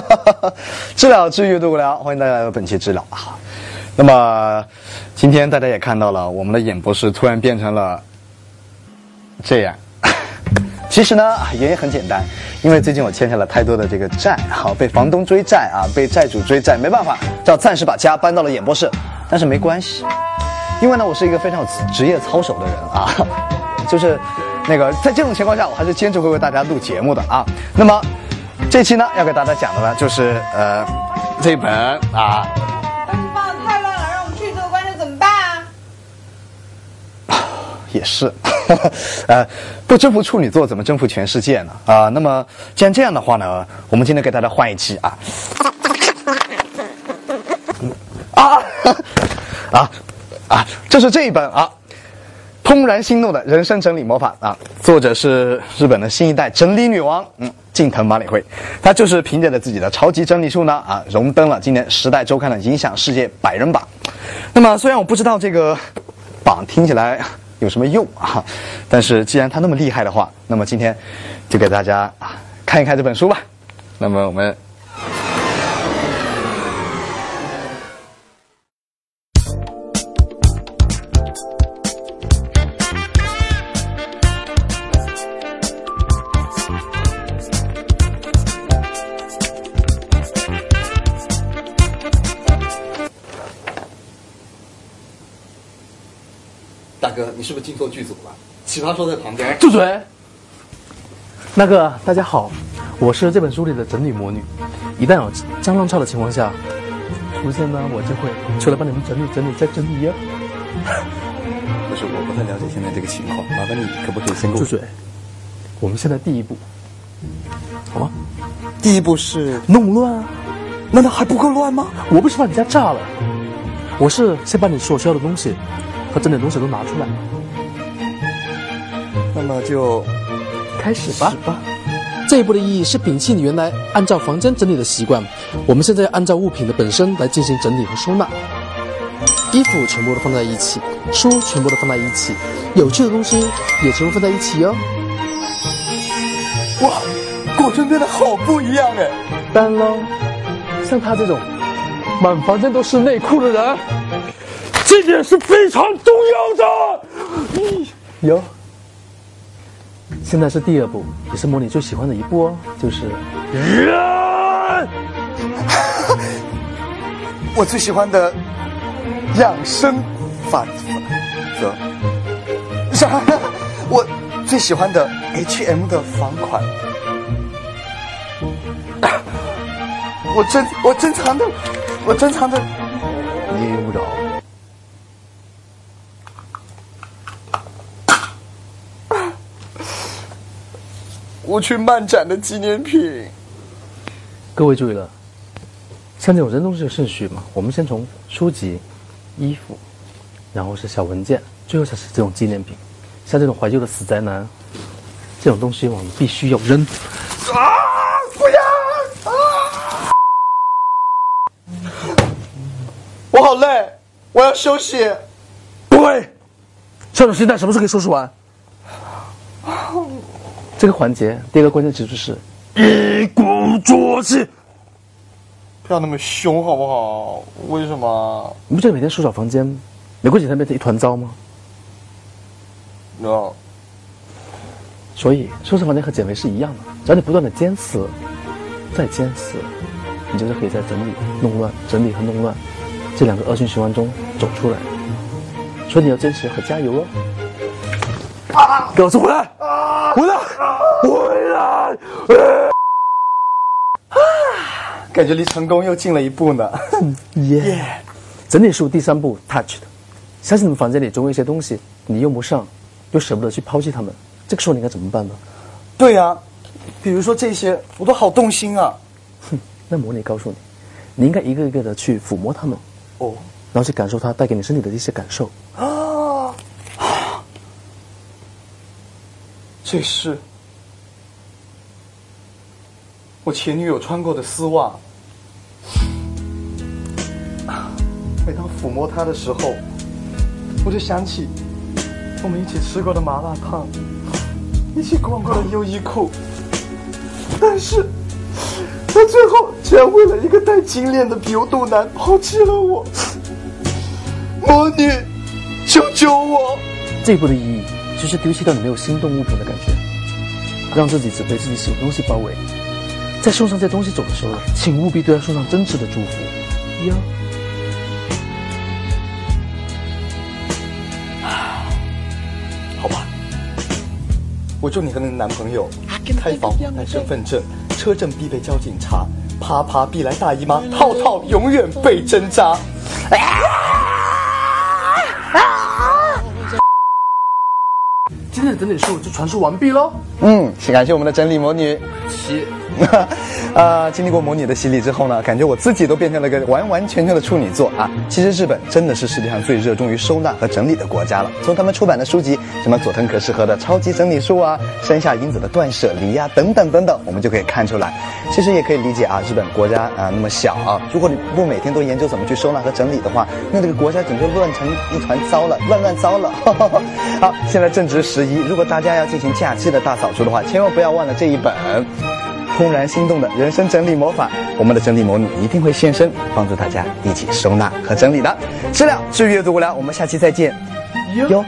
治疗治愈度无聊，欢迎大家来到本期治疗啊。那么今天大家也看到了，我们的演播室突然变成了这样。其实呢，原因很简单，因为最近我欠下了太多的这个债，好被房东追债啊，被债主追债，没办法，就要暂时把家搬到了演播室。但是没关系，因为呢，我是一个非常有职业操守的人啊，就是那个在这种情况下，我还是坚持会为大家录节目的啊。那么这期呢，要给大家讲的呢，就是呃这一本啊。那你放的太乱了，让我们去做观众怎么办啊？也是，呃，不征服处女座，怎么征服全世界呢？啊、那么既然这样的话呢，我们今天给大家换一期啊，啊啊啊！这是这一本啊，《怦然心动的人生整理魔法》啊，作者是日本的新一代整理女王，嗯，近藤麻里惠，她就是凭借着自己的超级整理术呢啊，荣登了今年《时代周刊》的影响世界百人榜。那么虽然我不知道这个榜听起来有什么用啊，但是既然它那么厉害的话，那么今天就给大家啊看一看这本书吧。那么我们。大哥，你是不是进错剧组了？奇葩说在旁边。住嘴！那个，大家好，我是这本书里的整理魔女。一旦有张浪潮的情况下出现呢，我就会出来帮你们整理整理再整理呀。不是，我不太了解现在这个情况，麻烦你可不可以先给我？住嘴！我们现在第一步，好吗？第一步是，弄乱啊！难道还不够乱吗？我不是把你家炸了，我是先把你所需要的东西和整点东西都拿出来，那么就开始吧。这一步的意义是摒弃你原来按照房间整理的习惯，我们现在要按照物品的本身来进行整理和收纳。衣服全部都放在一起，书全部都放在一起，有趣的东西也全部放在一起哦。哇，果真变得好不一样哎！当然喽，像他这种满房间都是内裤的人，这点是非常重要的。有。现在是第二步，也是模拟最喜欢的一步哦，就是人。我最喜欢的养生法则，啥？我最喜欢的 H&M 的房款。我珍我珍藏的，我珍藏的我去漫展的纪念品。各位注意了，像这种扔东西的顺序嘛，我们先从书籍、衣服，然后是小文件，最后才是这种纪念品。像这种怀旧的死宅男，这种东西我们必须要扔。啊！不要！啊！我好累，我要休息。不会，这种心态什么时候可以收拾完？这个环节第一个关键词就是一鼓作气。不要那么凶好不好？为什么？你不觉得每天收拾好房间，没过几天变成一团糟吗？no，所以收拾房间和减肥是一样的，只要你不断的坚持，再坚持，你就是可以在整理、弄乱、整理和弄乱这两个恶性循环中走出来。所以你要坚持和加油哦！啊！给我说回来！回来！回来！啊感觉离成功又近了一步呢。耶！整理书第三步 touch 的，相信你们房间里总有一些东西你用不上，又舍不得去抛弃它们，这个时候你应该怎么办呢？对呀、比如说这些，我都好动心啊。哼，那模拟告诉你，你应该一个一个的去抚摸它们，哦然后去感受它带给你身体的一些感受。啊，这是我前女友穿过的丝袜。每当抚摸它的时候，我就想起我们一起吃过的麻辣烫，一起逛过的优衣库。但是，他最后居然为了一个戴金链的牛肚腩抛弃了我。魔女，救救我！这一步的意义就是丢弃掉你没有心动物品的感觉，让自己只被自己喜欢东西包围。在送上这东西走的时候，请务必对他送上真挚的祝福。哟。好吧，我祝你和你的男朋友开房带身份证，车证必备交警察，啪啪必来大姨妈，套套永远被针扎。今天的整理术就传授完毕喽。嗯，先感谢我们的整理魔女。七。啊，经历过魔女的洗礼之后呢，感觉我自己都变成了个完完全全的处女座啊！其实日本真的是世界上最热衷于收纳和整理的国家了。从他们出版的书籍，什么佐藤可士和的《超级整理术》啊，山下英子的《断舍离》呀，等等等等，我们就可以看出来。其实也可以理解啊，日本国家啊那么小啊，如果你不每天都研究怎么去收纳和整理的话，那这个国家整个乱成一团糟了，乱乱糟了。好，现在正值十如果大家要进行假期的大扫除的话，千万不要忘了这一本。怦然心动的人生整理魔法，我们的整理魔女一定会现身，帮助大家一起收纳和整理的。资料是阅读无聊，我们下期再见。哟。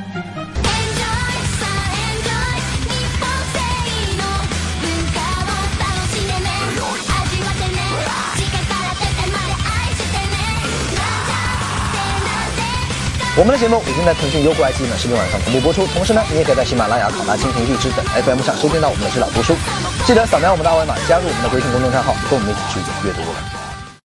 我们的节目已经在腾讯优酷爱奇艺等视频网上同步播出，同时呢，你也可以在喜马拉雅、考拉蜻蜓、荔枝等 FM 上收听到我们的指导读书。记得扫描我们的二维码，加入我们的微信公众账号，跟我们一起去阅读。